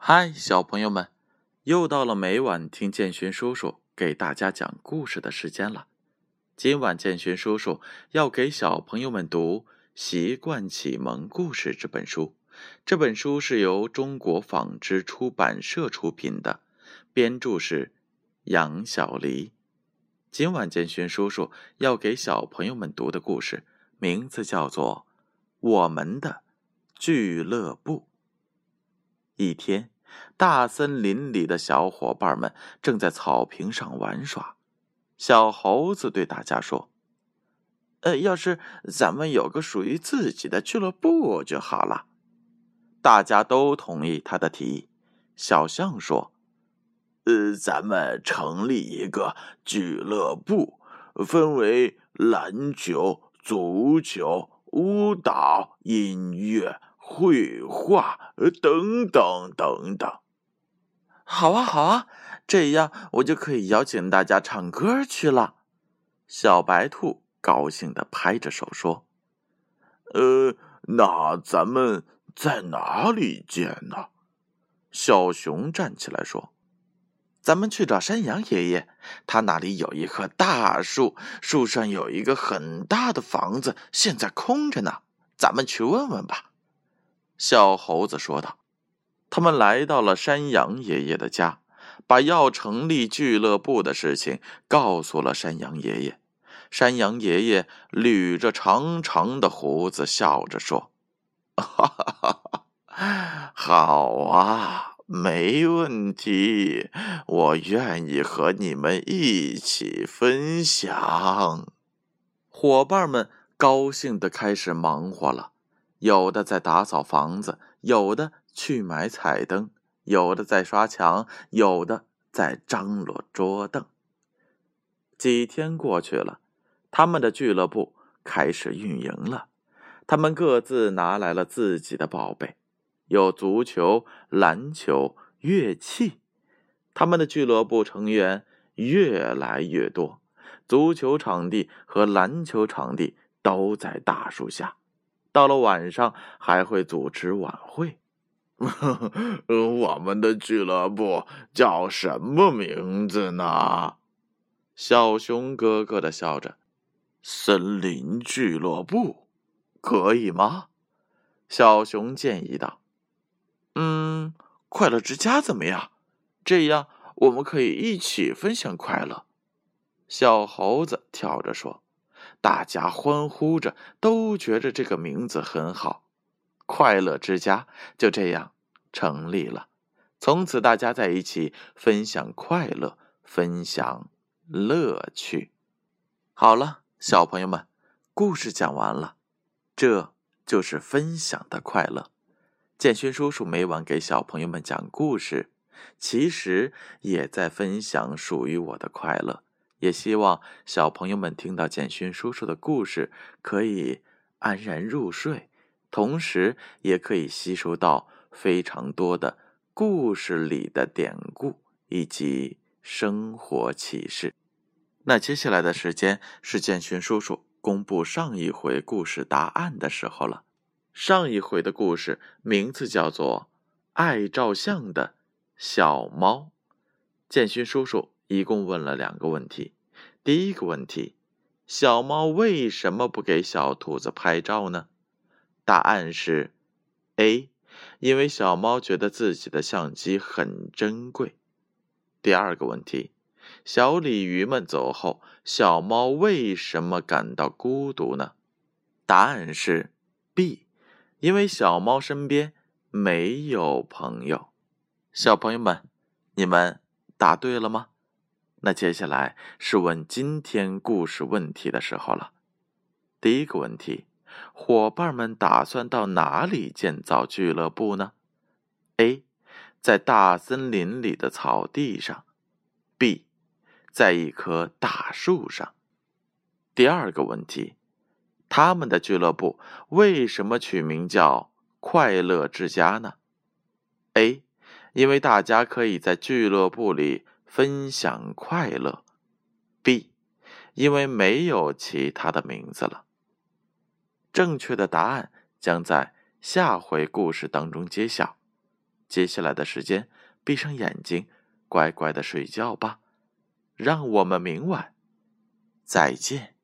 嗨，小朋友们，又到了每晚听建勋叔叔给大家讲故事的时间了。今晚建勋叔叔要给小朋友们读《习惯启蒙故事》这本书。这本书是由中国纺织出版社出品的，编著是杨小黎。今晚建勋叔叔要给小朋友们读的故事，名字叫做《我们的俱乐部》。一天，大森林里的小伙伴们正在草坪上玩耍。小猴子对大家说：“呃，要是咱们有个属于自己的俱乐部就好了。”大家都同意他的提议。小象说：“呃，咱们成立一个俱乐部，分为篮球、足球、舞蹈、音乐。”绘画，呃等等等等。好啊，好啊，这样我就可以邀请大家唱歌去了。小白兔高兴的拍着手说：“呃，那咱们在哪里见呢？”小熊站起来说：“咱们去找山羊爷爷，他那里有一棵大树，树上有一个很大的房子，现在空着呢。咱们去问问吧。”小猴子说道：“他们来到了山羊爷爷的家，把要成立俱乐部的事情告诉了山羊爷爷。山羊爷爷捋着长长的胡子，笑着说：‘哈哈哈哈，好啊，没问题，我愿意和你们一起分享。’伙伴们高兴的开始忙活了。”有的在打扫房子，有的去买彩灯，有的在刷墙，有的在张罗桌凳。几天过去了，他们的俱乐部开始运营了。他们各自拿来了自己的宝贝，有足球、篮球、乐器。他们的俱乐部成员越来越多，足球场地和篮球场地都在大树下。到了晚上，还会组织晚会。我们的俱乐部叫什么名字呢？小熊咯咯的笑着。森林俱乐部，可以吗？小熊建议道。嗯，快乐之家怎么样？这样我们可以一起分享快乐。小猴子跳着说。大家欢呼着，都觉着这个名字很好。快乐之家就这样成立了。从此，大家在一起分享快乐，分享乐趣。好了，小朋友们，故事讲完了。这就是分享的快乐。建勋叔叔每晚给小朋友们讲故事，其实也在分享属于我的快乐。也希望小朋友们听到简勋叔叔的故事，可以安然入睡，同时也可以吸收到非常多的故事里的典故以及生活启示。那接下来的时间是简勋叔叔公布上一回故事答案的时候了。上一回的故事名字叫做《爱照相的小猫》，简勋叔叔。一共问了两个问题。第一个问题：小猫为什么不给小兔子拍照呢？答案是 A，因为小猫觉得自己的相机很珍贵。第二个问题：小鲤鱼们走后，小猫为什么感到孤独呢？答案是 B，因为小猫身边没有朋友。小朋友们，你们答对了吗？那接下来是问今天故事问题的时候了。第一个问题，伙伴们打算到哪里建造俱乐部呢？A，在大森林里的草地上；B，在一棵大树上。第二个问题，他们的俱乐部为什么取名叫“快乐之家”呢？A，因为大家可以在俱乐部里。分享快乐，B，因为没有其他的名字了。正确的答案将在下回故事当中揭晓。接下来的时间，闭上眼睛，乖乖的睡觉吧。让我们明晚再见。